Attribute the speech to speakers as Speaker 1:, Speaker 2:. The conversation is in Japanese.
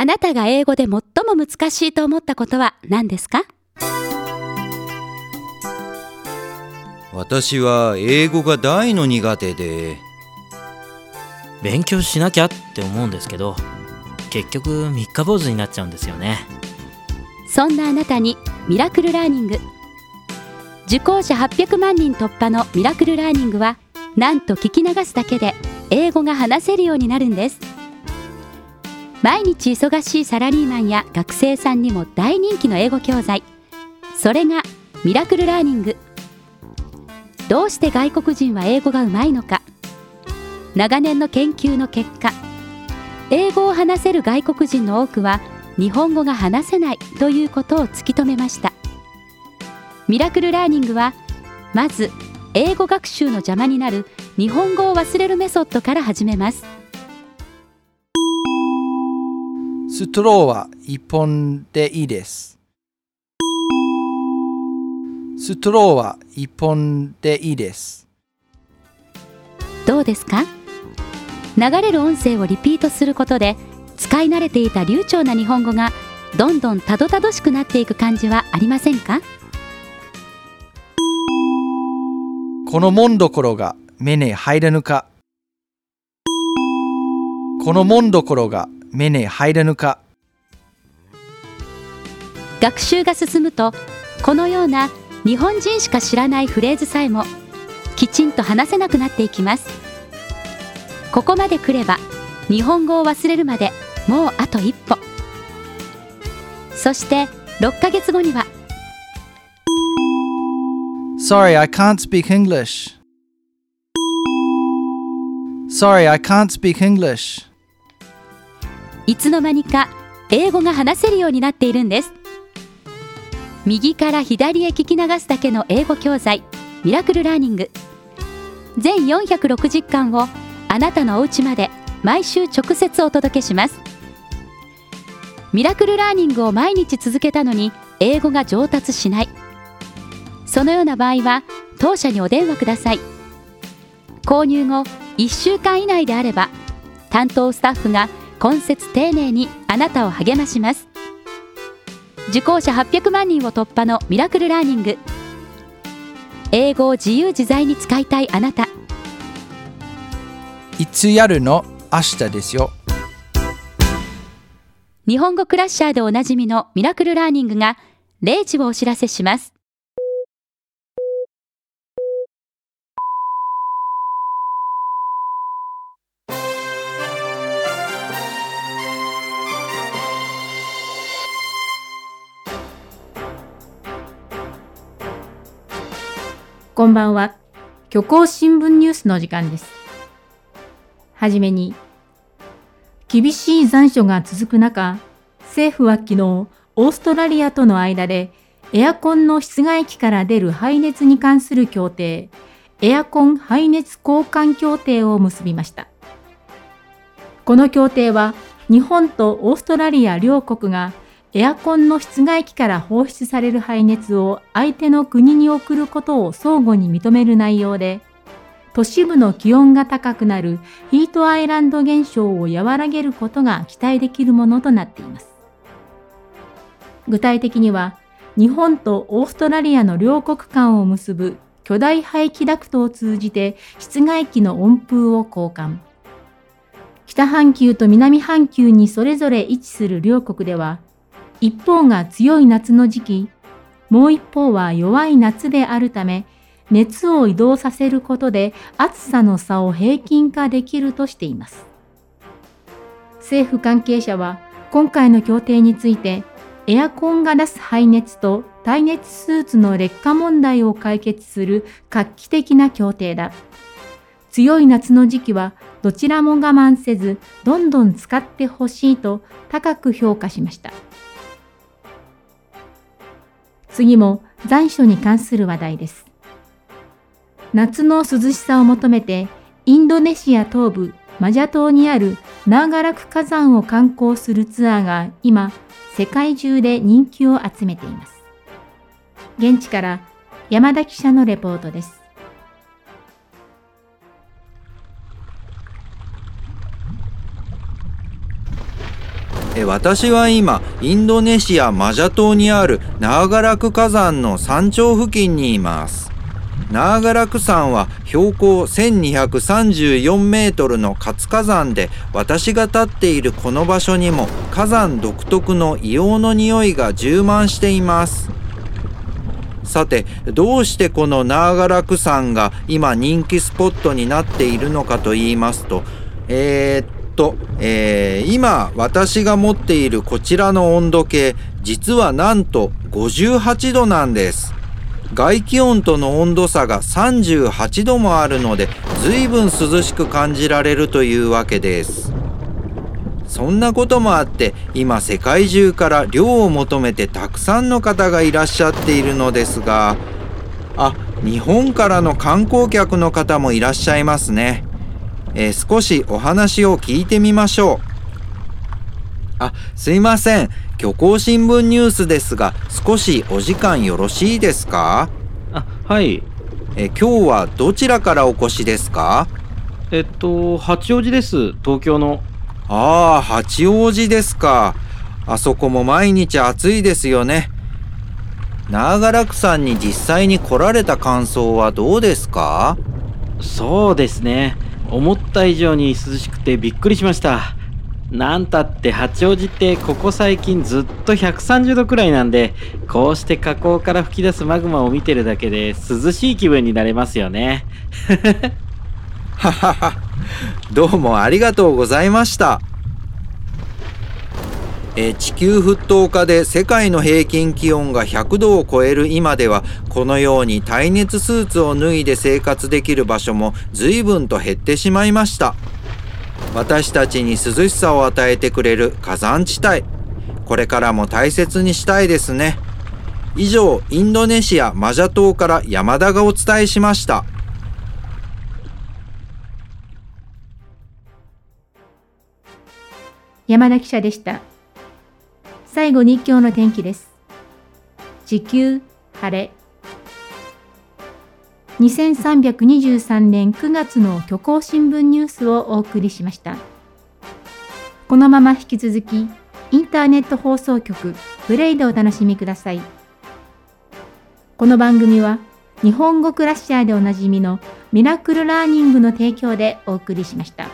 Speaker 1: あなたが英語で最も難しいと思ったことは何ですか？
Speaker 2: 私は英語が大の苦手で。
Speaker 3: 勉強しなきゃって思うんですけど結局三日坊主になっちゃうんですよね。
Speaker 1: そんなあなたにミラクルラーニング。受講者800万人突破のミラクルラーニングはなんと聞き流すだけで英語が話せるようになるんです毎日忙しいサラリーマンや学生さんにも大人気の英語教材。それがミラクルラーニング。どうして外国人は英語がうまいのか。長年の研究の結果英語を話せる外国人の多くは日本語が話せないということを突き止めました。ミラクルラーニングはまず英語学習の邪魔になる日本語を忘れるメソッドから始めます。
Speaker 4: ストローは一本でいいです。ストローは一本でいいです。
Speaker 1: どうですか？流れる音声をリピートすることで使い慣れていた流暢な日本語がどんどんたどたどしくなっていく感じはありませんか？
Speaker 4: このもんどころが目に入らぬか。このもんどころが目に入らぬか。
Speaker 1: 学習が進むとこのような日本人しか知らないフレーズさえもきちんと話せなくなっていきますここまで来れば日本語を忘れるまでもうあと一歩そして6ヶ月後には
Speaker 4: Sorry, I can't speak English. Sorry, I can't speak English.
Speaker 1: いつの間にか英語が話せるようになっているんです。右から左へ聞き流すだけの英語教材ミラクルラーニング。全460巻をあなたのお家まで毎週直接お届けします。ミラクルラーニングを毎日続けたのに英語が上達しない。そのような場合は当社にお電話ください。購入後1週間以内であれば担当スタッフが今節丁寧にあなたを励まします。受講者800万人を突破のミラクルラーニング。英語を自由自在に使いたいあなた。
Speaker 4: いつやるの？明日ですよ。
Speaker 1: 日本語クラッシャーでおなじみのミラクルラーニングが0時をお知らせします
Speaker 5: こんばんは。虚構新聞ニュースの時間です。はじめに、厳しい残暑が続く中、政府は昨日、オーストラリアとの間で、エアコンの室外機から出る排熱に関する協定、エアコン排熱交換協定を結びました。この協定は、日本とオーストラリア両国がエアコンの室外機から放出される排熱を相手の国に送ることを相互に認める内容で、都市部の気温が高くなるヒートアイランド現象を和らげることが期待できるものとなっています。具体的には、日本とオーストラリアの両国間を結ぶ巨大排気ダクトを通じて室外機の温風を交換。北半球と南半球にそれぞれ位置する両国では、一方が強い夏の時期、もう一方は弱い夏であるため、熱を移動させることで暑さの差を平均化できるとしています。政府関係者は今回の協定について、エアコンが出す排熱と耐熱スーツの劣化問題を解決する画期的な協定だ。強い夏の時期はどちらも我慢せず、どんどん使ってほしいと高く評価しました。次も残暑に関する話題です。夏の涼しさを求めて、インドネシア東部マジャ島にあるナーガラク火山を観光するツアーが今、世界中で人気を集めています。現地から山田記者のレポートです。
Speaker 2: 私は今インドネシアマジャ島にあるナーガラク火山の山頂付近にいます。ナーガラク山は標高1234メートルの活火山で私が立っているこの場所にも火山独特の硫黄の匂いが充満しています。さてどうしてこのナーガラク山が今人気スポットになっているのかと言いますとえー、っと、えー、今私が持っているこちらの温度計実はなんと58度なんです。外気温との温度差が38度もあるので随分涼しく感じられるというわけです。そんなこともあって今世界中から涼を求めてたくさんの方がいらっしゃっているのですがあ日本からの観光客の方もいらっしゃいますね、えー、少しお話を聞いてみましょう。あすいません。虚構新聞ニュースですが少しお時間よろしいですか？
Speaker 6: あはい。
Speaker 2: え今日はどちらからお越しですか？
Speaker 6: えっと八王子です。東京の。
Speaker 2: ああ八王子ですか。あそこも毎日暑いですよね。長楽さんに実際に来られた感想はどうですか？
Speaker 6: そうですね思った以上に涼しくてびっくりしました。なんたって八王子ってここ最近ずっと130度くらいなんでこうして河口から吹き出すマグマを見てるだけで涼しい気分になれますよね。
Speaker 2: ははは。どうもありがとうございました。え地球沸騰化で世界の平均気温が100度を超える今ではこのように耐熱スーツを脱いで生活できる場所も随分と減ってしまいました。私たちに涼しさを与えてくれる火山地帯。これからも大切にしたいですね。以上インドネシアマジャ島から山田がお伝えしました。
Speaker 5: 山田記者でした。最後に今日の天気です地球晴れ2323年9月の虚構新聞ニュースをお送りしました。このまま引き続き、インターネット放送局プレイでお楽しみください。この番組は、日本語クラッシャーでおなじみのミラクルラーニングの提供でお送りしました。